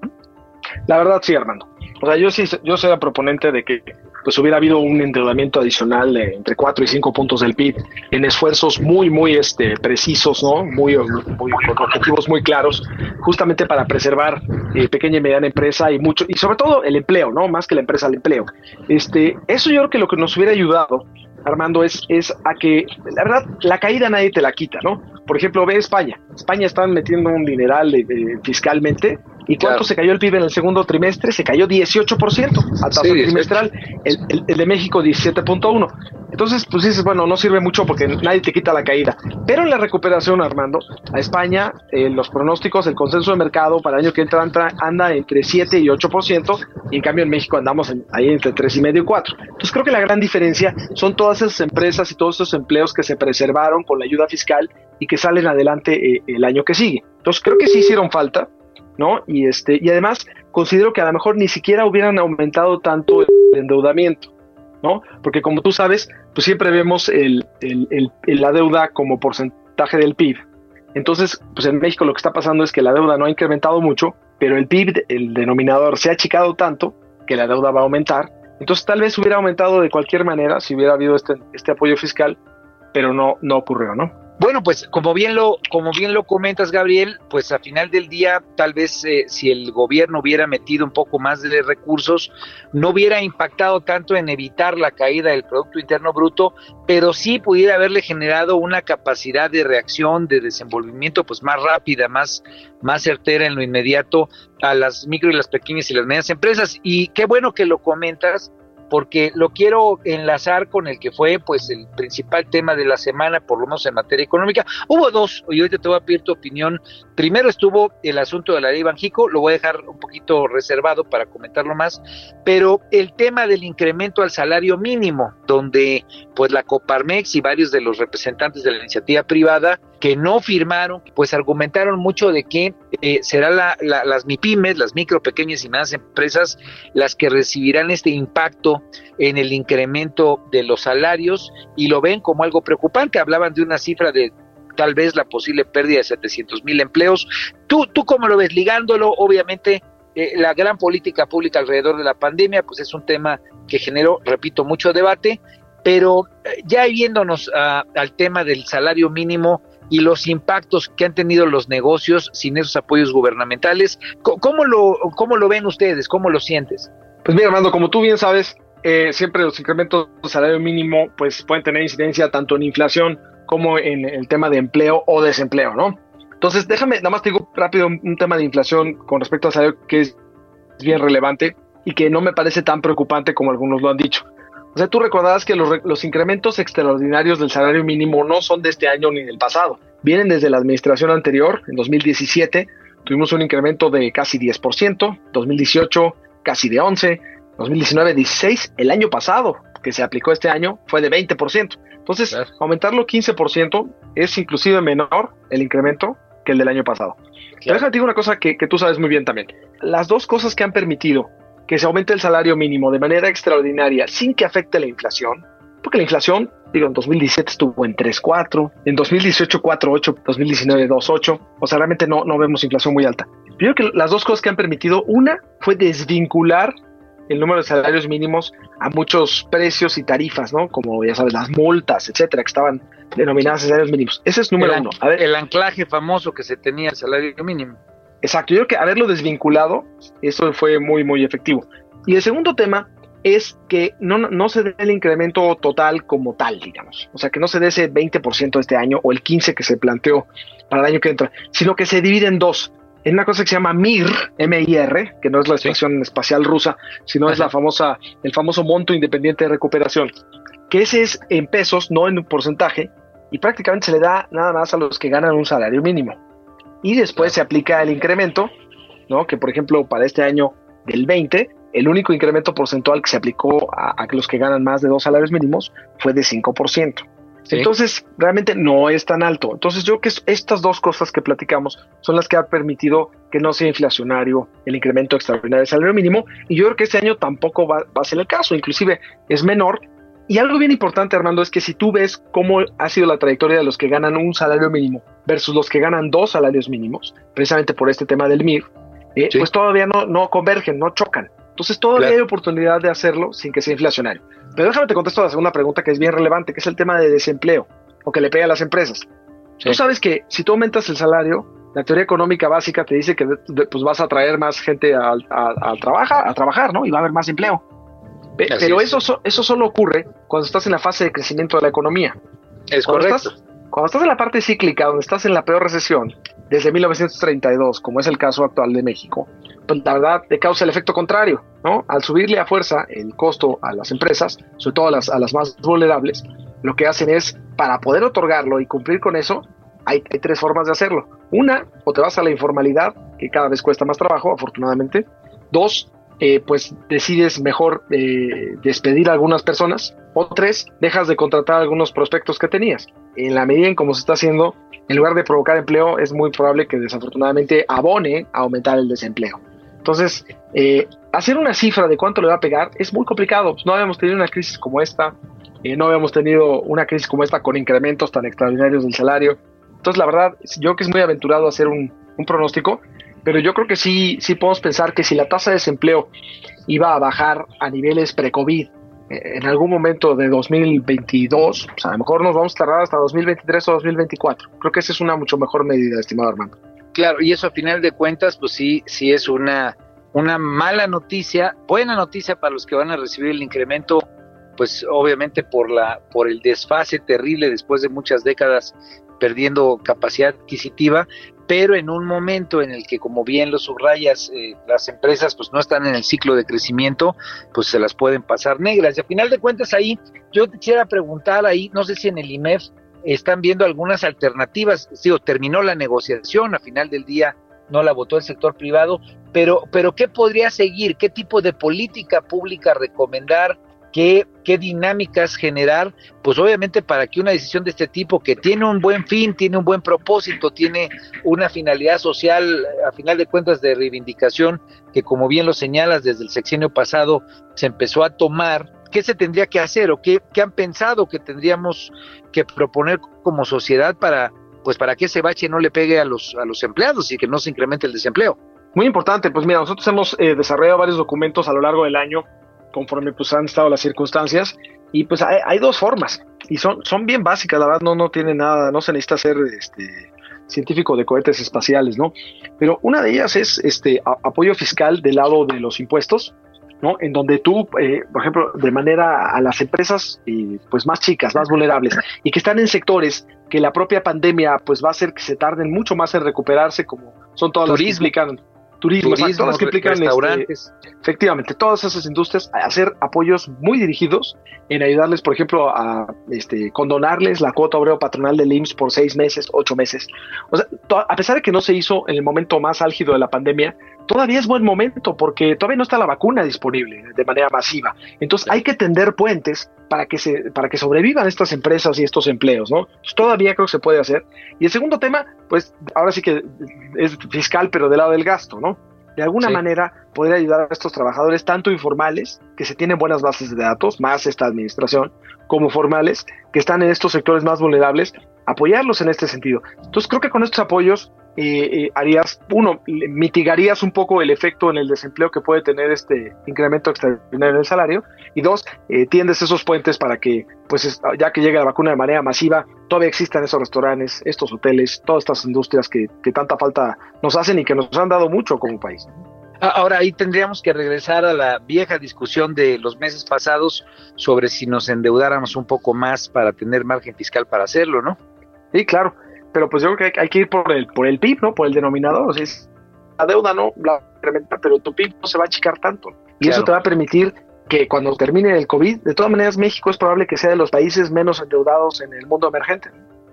Speaker 8: La verdad sí, Armando. O sea, yo sí, yo soy proponente de que pues hubiera habido un endeudamiento adicional de entre 4 y 5 puntos del PIB en esfuerzos muy, muy este, precisos, ¿no? Muy, muy, con objetivos muy claros, justamente para preservar eh, pequeña y mediana empresa y mucho, y sobre todo el empleo, ¿no? Más que la empresa, el empleo. Este, eso yo creo que lo que nos hubiera ayudado Armando, es, es a que, la verdad, la caída nadie te la quita, ¿no? Por ejemplo, ve España. España están metiendo un dineral fiscalmente ¿Y cuánto se cayó el PIB en el segundo trimestre? Se cayó 18% a tasa trimestral, el, el, de México 17.1. Entonces, pues dices, bueno, no sirve mucho porque nadie te quita la caída. Pero en la recuperación, Armando, a España, eh, los pronósticos, el consenso de mercado para el año que entra, anda entre 7 y 8%, y en cambio en México andamos ahí entre 3,5 y 4. Entonces creo que la gran diferencia son todas esas empresas y todos esos empleos que se preservaron con la ayuda fiscal y que salen adelante eh, el año que sigue. Entonces creo que sí hicieron falta, ¿no? Y, este, y además considero que a lo mejor ni siquiera hubieran aumentado tanto el endeudamiento, ¿no? Porque como tú sabes, pues siempre vemos el, la deuda como porcentaje del PIB. Entonces, pues en México lo que está pasando es que la deuda no ha incrementado mucho, pero el PIB, el denominador, se ha achicado tanto que la deuda va a aumentar. Entonces tal vez hubiera aumentado de cualquier manera si hubiera habido este, este apoyo fiscal, pero no, no ocurrió, ¿no?
Speaker 2: Bueno, pues como bien lo, como bien lo comentas, Gabriel, pues a final del día, tal vez eh, si el gobierno hubiera metido un poco más de recursos, no hubiera impactado tanto en evitar la caída del Producto Interno Bruto, pero sí pudiera haberle generado una capacidad de reacción, de desenvolvimiento, pues más rápida, más, más certera en lo inmediato a las micro y las pequeñas y las medianas empresas. Y qué bueno que lo comentas, porque lo quiero enlazar con el que fue pues el principal tema de la semana, por lo menos en materia económica. Hubo dos, y ahorita te voy a pedir tu opinión. Primero estuvo el asunto de la ley Banjico, lo voy a dejar un poquito reservado para comentarlo más, pero el tema del incremento al salario mínimo, donde pues la Coparmex y varios de los representantes de la iniciativa privada que no firmaron, pues argumentaron mucho de que eh, serán la, las MIPIMES, las micro, pequeñas y más empresas, las que recibirán este impacto en el incremento de los salarios y lo ven como algo preocupante. Hablaban de una cifra de tal vez la posible pérdida de 700 mil empleos. ¿Tú, ¿Tú cómo lo ves? Ligándolo, obviamente, eh, la gran política pública alrededor de la pandemia, pues es un tema que generó, repito, mucho debate, pero eh, ya viéndonos al tema del salario mínimo, y los impactos que han tenido los negocios sin esos apoyos gubernamentales. ¿Cómo lo, cómo lo ven ustedes? ¿Cómo lo sientes?
Speaker 8: Pues mira, Armando, como tú bien sabes, eh, siempre los incrementos del salario mínimo pues pueden tener incidencia tanto en inflación como en el tema de empleo o desempleo, ¿no? Entonces, déjame, nada más te digo rápido un, tema de inflación con respecto al salario que es bien relevante y que no me parece tan preocupante como algunos lo han dicho. O sea, tú recordarás que los, incrementos extraordinarios del salario mínimo no son de este año ni del pasado. Vienen desde la administración anterior, en 2017 tuvimos un incremento de casi 10%, 2018 casi de 11%, 2019 16%, el año pasado que se aplicó este año fue de 20%. Entonces, aumentarlo 15% es inclusive menor el incremento que el del año pasado. Pero déjame decir una cosa que, que tú sabes muy bien también. Las dos cosas que han permitido que se aumente el salario mínimo de manera extraordinaria sin que afecte la inflación, porque la inflación, digo, en 2017 estuvo en 3.4, en 2018 4.8, 2019 2.8, o sea, realmente no, no vemos inflación muy alta. Yo creo que las dos cosas que han permitido, una fue desvincular el número de salarios mínimos a muchos precios y tarifas, ¿no? Como ya sabes, las multas, etcétera, que estaban denominadas salarios mínimos. Ese es número uno.
Speaker 2: A ver, el anclaje famoso que se tenía al salario mínimo.
Speaker 8: Exacto, yo creo que haberlo desvinculado, eso fue muy, muy efectivo. Y el segundo tema es que no, no se dé el incremento total como tal, digamos. O sea, que no se dé ese 20% este año o el 15% que se planteó para el año que entra, sino que se divide en dos. En una cosa que se llama MIR, M-I-R, que no es la estación espacial rusa, sino es la famosa, el famoso monto independiente de recuperación, que ese es en pesos, no en porcentaje, y prácticamente se le da nada más a los que ganan un salario mínimo y después se aplica el incremento, ¿no? Que por ejemplo para este año del 20, el único incremento porcentual que se aplicó a, los que ganan más de dos salarios mínimos fue de 5%. Entonces, realmente no es tan alto. Entonces, yo creo que estas dos cosas que platicamos son las que han permitido que no sea inflacionario el incremento extraordinario del salario mínimo. Y yo creo que este año tampoco va, va a ser el caso. Inclusive es menor y algo bien importante, Armando, es que si tú ves cómo ha sido la trayectoria de los que ganan un salario mínimo versus los que ganan dos salarios mínimos, precisamente por este tema del MIR, eh, pues todavía no, no convergen, no chocan. Entonces todavía hay oportunidad de hacerlo sin que sea inflacionario. Pero déjame te contesto la segunda pregunta que es bien relevante, que es el tema de desempleo o que le pega a las empresas. Tú sabes que si tú aumentas el salario, la teoría económica básica te dice que pues vas a traer más gente al, trabajar, a trabajar, ¿no? Y va a haber más empleo. Pero eso, eso solo ocurre cuando estás en la fase de crecimiento de la economía.
Speaker 2: Es correcto.
Speaker 8: cuando estás en la parte cíclica, donde estás en la peor recesión, desde 1932, como es el caso actual de México, pues la verdad te causa el efecto contrario, ¿no? Al subirle a fuerza el costo a las empresas, sobre todo a las, a las más vulnerables, lo que hacen es, para poder otorgarlo y cumplir con eso, hay, hay, tres formas de hacerlo. Una, o te vas a la informalidad, que cada vez cuesta más trabajo, afortunadamente. Dos, eh, pues decides mejor eh, despedir a algunas personas. O tres, dejas de contratar algunos prospectos que tenías. En la medida en cómo se está haciendo, en lugar de provocar empleo, es muy probable que desafortunadamente abone a aumentar el desempleo. Entonces, eh, hacer una cifra de cuánto le va a pegar es muy complicado. no habíamos tenido una crisis como esta, no habíamos tenido una crisis como esta con incrementos tan extraordinarios del salario. Entonces, la verdad, yo creo que es muy aventurado hacer un pronóstico, pero yo creo que sí, sí podemos pensar que si la tasa de desempleo iba a bajar a niveles pre-COVID eh, en algún momento de 2022, pues a lo mejor nos vamos a tardar hasta 2023 o 2024. Creo que esa es una mucho mejor medida, estimado Armando.
Speaker 2: Claro, y eso a final de cuentas, pues sí, sí es una, una mala noticia, buena noticia para los que van a recibir el incremento, pues obviamente por la, por el desfase terrible después de muchas décadas perdiendo capacidad adquisitiva, pero en un momento en el que, como bien lo subrayas, eh, las empresas pues no están en el ciclo de crecimiento, pues se las pueden pasar negras. Y a final de cuentas ahí, yo quisiera preguntar ahí, no sé si en el IMEF están viendo algunas alternativas, digo, terminó la negociación, a final del día no la votó el sector privado, pero, pero ¿qué podría seguir? ¿Qué tipo de política pública recomendar? Qué, dinámicas generar, pues obviamente para que una decisión de este tipo que tiene un buen fin, tiene un buen propósito, tiene una finalidad social, a final de cuentas de reivindicación, que como bien lo señalas desde el sexenio pasado se empezó a tomar, ¿qué se tendría que hacer o qué, qué han pensado que tendríamos que proponer como sociedad para, pues para que ese bache no le pegue a los, a los empleados y que no se incremente el desempleo?
Speaker 8: Muy importante, pues mira, nosotros hemos eh, desarrollado varios documentos a lo largo del año conforme pues han estado las circunstancias y pues hay, dos formas y son, son bien básicas, la verdad no, no tiene nada, no se necesita ser este, científico de cohetes espaciales, ¿no? Pero una de ellas es este apoyo fiscal del lado de los impuestos, ¿no? En donde tú, eh, por ejemplo, de manera a las empresas eh, pues más chicas, más vulnerables y que están en sectores que la propia pandemia pues va a hacer que se tarden mucho más en recuperarse como son todas las que turismo, todas que implican este, restaurantes. efectivamente, todas esas industrias a hacer apoyos muy dirigidos en ayudarles, por ejemplo, a este, condonarles la cuota obrero patronal del IMSS por seis meses, ocho meses. O sea, a pesar de que no se hizo en el momento más álgido de la pandemia, todavía es buen momento porque todavía no está la vacuna disponible de manera masiva. Entonces hay que tender puentes para que, se, para que sobrevivan estas empresas y estos empleos, ¿no? todavía creo que se puede hacer. Y el segundo tema, pues ahora sí que es fiscal, pero del lado del gasto, ¿no? De alguna manera poder ayudar a estos trabajadores, tanto informales, que se tienen buenas bases de datos, más esta administración, como formales, que están en estos sectores más vulnerables, apoyarlos en este sentido. Entonces creo que con estos apoyos eh, eh, harías, uno, mitigarías un poco el efecto en el desempleo que puede tener este incremento extraordinario en el salario, y dos, eh, tiendes esos puentes para que, pues ya que llegue la vacuna de manera masiva, todavía existan esos restaurantes, estos hoteles, todas estas industrias que, que tanta falta nos hacen y que nos han dado mucho como país.
Speaker 2: Ahora ahí tendríamos que regresar a la vieja discusión de los meses pasados sobre si nos endeudáramos un poco más para tener margen fiscal para hacerlo, ¿no?
Speaker 8: Sí, claro pero pues yo creo que hay, que ir por el, por el PIB, ¿no? Por el denominador. O sea, es, la deuda no la incrementa, pero tu PIB no se va a achicar tanto. Y eso te va a permitir que cuando termine el COVID, de todas maneras México es probable que sea de los países menos endeudados en el mundo emergente.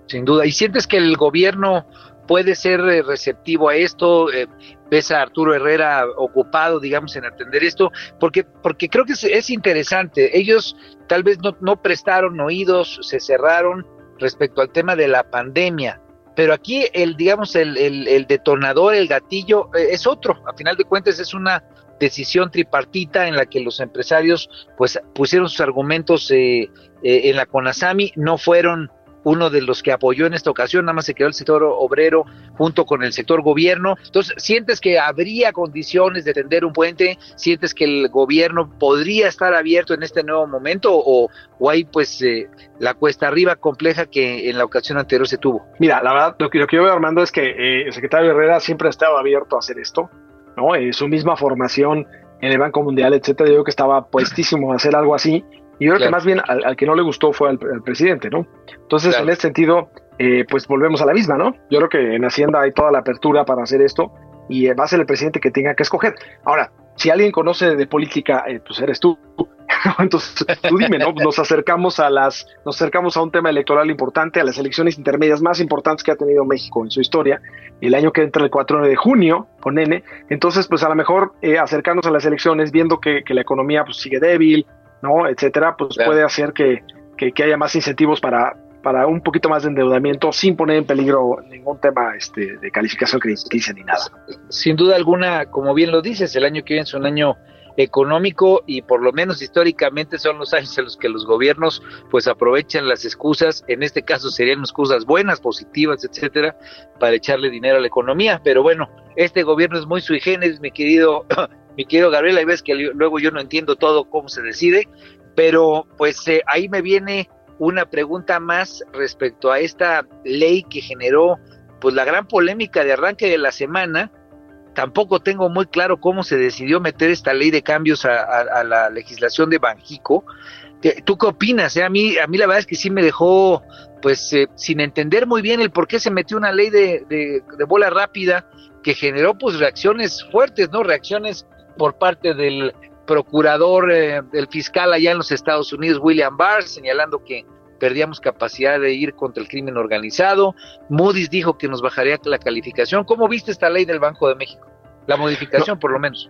Speaker 2: Sin duda. ¿Y sientes que el gobierno puede ser eh, receptivo a esto? Eh, ¿Ves a Arturo Herrera ocupado, digamos, en atender esto? Porque, porque creo que es, es interesante. Ellos tal vez no, no prestaron oídos, se cerraron respecto al tema de la pandemia pero aquí el, digamos, el, el, detonador, el gatillo, eh, es otro. A final de cuentas es una decisión tripartita en la que los empresarios pues pusieron sus argumentos eh, eh, en la CONASAMI, no fueron uno de los que apoyó en esta ocasión, nada más se quedó el sector obrero junto con el sector gobierno. Entonces, ¿sientes que habría condiciones de tender un puente? ¿Sientes que el gobierno podría estar abierto en este nuevo momento o, o hay pues eh, la cuesta arriba compleja que en la ocasión anterior se tuvo?
Speaker 8: Mira, la verdad, lo que, lo que yo veo, Armando, es que eh, el secretario Herrera siempre ha estado abierto a hacer esto, ¿no? Eh, su misma formación en el Banco Mundial, etcétera, yo creo que estaba puestísimo a hacer algo así. Y yo creo que más bien al, que no le gustó fue al, presidente, ¿no? Entonces, en ese sentido, eh, pues volvemos a la misma, ¿no? Yo creo que en Hacienda hay toda la apertura para hacer esto y va a ser el presidente que tenga que escoger. Ahora, si alguien conoce de política, eh, pues eres tú. <laughs> Entonces, tú dime, ¿no? Nos acercamos a las, nos acercamos a un tema electoral importante, a las elecciones intermedias más importantes que ha tenido México en su historia, el año que entra el 4 de junio, con N. Entonces, pues a lo mejor eh, acercarnos a las elecciones, viendo que, que la economía pues, sigue débil, ¿no? Etcétera, pues puede hacer que, que, haya más incentivos para, para un poquito más de endeudamiento sin poner en peligro ningún tema este, de calificación crediticia ni nada.
Speaker 2: Sin duda alguna, como bien lo dices, el año que viene es un año económico y por lo menos históricamente son los años en los que los gobiernos pues aprovechan las excusas, en este caso serían excusas buenas, positivas, etcétera, para echarle dinero a la economía, pero bueno, este gobierno es muy sui generis, mi querido mi querido Gabriel, hay veces que luego yo no entiendo todo cómo se decide, pero pues eh, ahí me viene una pregunta más respecto a esta ley que generó pues la gran polémica de arranque de la semana. Tampoco tengo muy claro cómo se decidió meter esta ley de cambios a, la legislación de Banjico. ¿Tú qué opinas? Eh? A mí, a mí la verdad es que sí me dejó, pues, eh, sin entender muy bien el por qué se metió una ley de, de, bola rápida que generó, pues, reacciones fuertes, ¿no? Reacciones por parte del procurador, eh, del fiscal allá en los Estados Unidos, William Barr, señalando que perdíamos capacidad de ir contra el crimen organizado. Moody's dijo que nos bajaría la calificación. ¿Cómo viste esta ley del Banco de México? La modificación, por lo menos.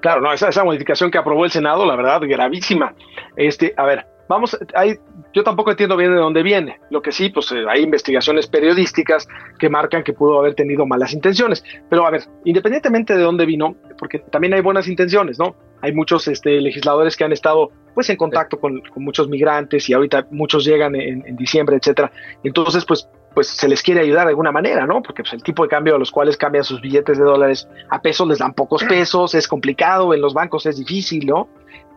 Speaker 8: Claro, no, esa, esa modificación que aprobó el Senado, la verdad, gravísima. Este, a ver, vamos, hay, yo tampoco entiendo bien de dónde viene. Lo que sí, pues eh, hay investigaciones periodísticas que marcan que pudo haber tenido malas intenciones. Pero a ver, independientemente de dónde vino, porque también hay buenas intenciones, ¿no? Hay muchos este, legisladores que han estado pues en contacto con, muchos migrantes y ahorita muchos llegan en, diciembre, etcétera. Entonces, pues pues se les quiere ayudar de alguna manera, ¿no? Porque pues, el tipo de cambio a los cuales cambian sus billetes de dólares a pesos les dan pocos pesos, es complicado, en los bancos es difícil, ¿no?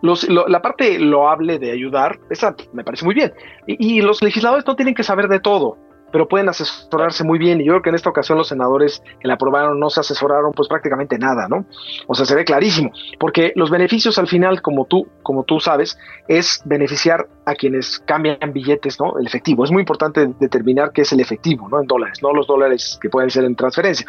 Speaker 8: La parte loable de ayudar, esa me parece muy bien. y, los legisladores no tienen que saber de todo pero pueden asesorarse muy bien y yo creo que en esta ocasión los senadores que la aprobaron no se asesoraron pues prácticamente nada, ¿no? O sea, se ve clarísimo, porque los beneficios al final, como tú, como tú sabes, es beneficiar a quienes cambian billetes, ¿no? El efectivo. Es muy importante determinar qué es el efectivo, ¿no? En dólares, no los dólares que pueden ser en transferencia.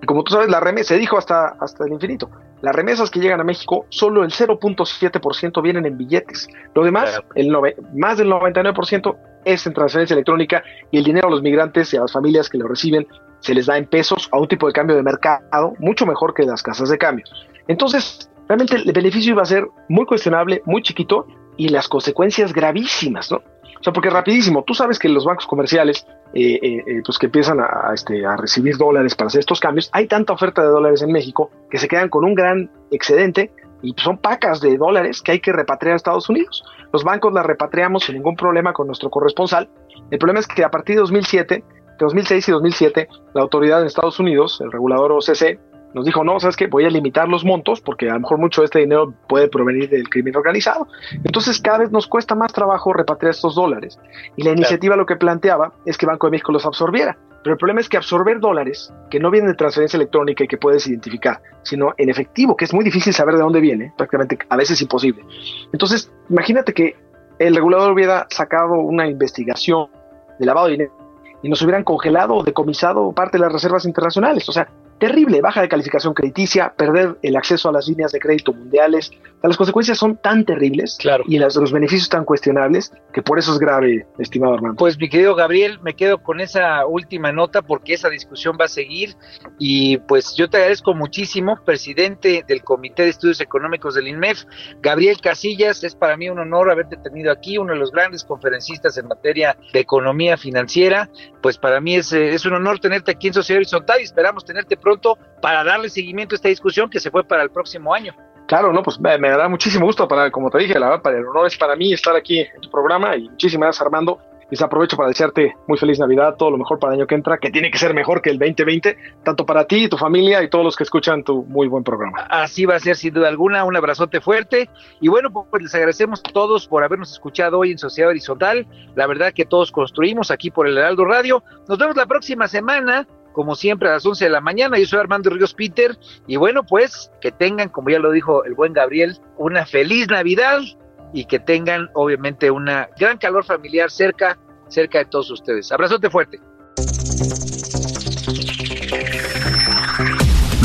Speaker 8: Y como tú sabes, la remesa, se dijo hasta, hasta el infinito, las remesas que llegan a México, solo el 0.7% vienen en billetes. Lo demás, el más del 99% es en transferencia electrónica y el dinero a los migrantes y a las familias que lo reciben se les da en pesos a un tipo de cambio de mercado mucho mejor que las casas de cambio. Entonces, realmente el beneficio iba a ser muy cuestionable, muy chiquito y las consecuencias gravísimas, ¿no? O sea, porque rapidísimo, tú sabes que los bancos comerciales, eh, eh, eh, pues que empiezan a, este, a recibir dólares para hacer estos cambios, hay tanta oferta de dólares en México que se quedan con un gran excedente y son pacas de dólares que hay que repatriar a Estados Unidos. Los bancos las repatriamos sin ningún problema con nuestro corresponsal. El problema es que a partir de 2007, de 2006 y 2007, la autoridad en Estados Unidos, el regulador OCC, nos dijo, no, sabes que voy a limitar los montos porque a lo mejor mucho de este dinero puede provenir del crimen organizado. Entonces cada vez nos cuesta más trabajo repatriar estos dólares. Y la iniciativa lo que planteaba es que Banco de México los absorbiera. Pero el problema es que absorber dólares que no vienen de transferencia electrónica y que puedes identificar, sino en efectivo, que es muy difícil saber de dónde viene, prácticamente a veces imposible. Entonces, imagínate que el regulador hubiera sacado una investigación de lavado de dinero y nos hubieran congelado o decomisado parte de las reservas internacionales. O sea, terrible, baja de calificación crediticia, perder el acceso a las líneas de crédito mundiales. las consecuencias son tan terribles y los beneficios tan cuestionables que por eso es grave, estimado Armando.
Speaker 2: Pues mi querido Gabriel, me quedo con esa última nota porque esa discusión va a seguir y pues yo te agradezco muchísimo, presidente del Comité de Estudios Económicos del INMEF, Gabriel Casillas, es para mí un honor haberte tenido aquí, uno de los grandes conferencistas en materia de economía financiera, pues para mí es, es un honor tenerte aquí en Sociedad Horizontal y esperamos tenerte pronto para darle seguimiento a esta discusión que se fue para el próximo año.
Speaker 8: Claro, no, pues me, dará muchísimo gusto para, como te dije, la verdad, para el honor es para mí estar aquí en tu programa y muchísimas gracias Armando. Se aprovecho para desearte muy feliz Navidad, todo lo mejor para el año que entra, que tiene que ser mejor que el 2020, tanto para ti y tu familia y todos los que escuchan tu muy buen programa.
Speaker 2: Así va a ser sin duda alguna, un abrazote fuerte. Y bueno, pues les agradecemos a todos por habernos escuchado hoy en Sociedad Horizontal. La verdad que todos construimos aquí por el Heraldo Radio. Nos vemos la próxima semana como siempre a las 11 de la mañana. Yo soy Armando Ríos Peter y bueno, pues que tengan, como ya lo dijo el buen Gabriel, una feliz Navidad y que tengan obviamente una gran calor familiar cerca, cerca de todos ustedes. Abrazote fuerte.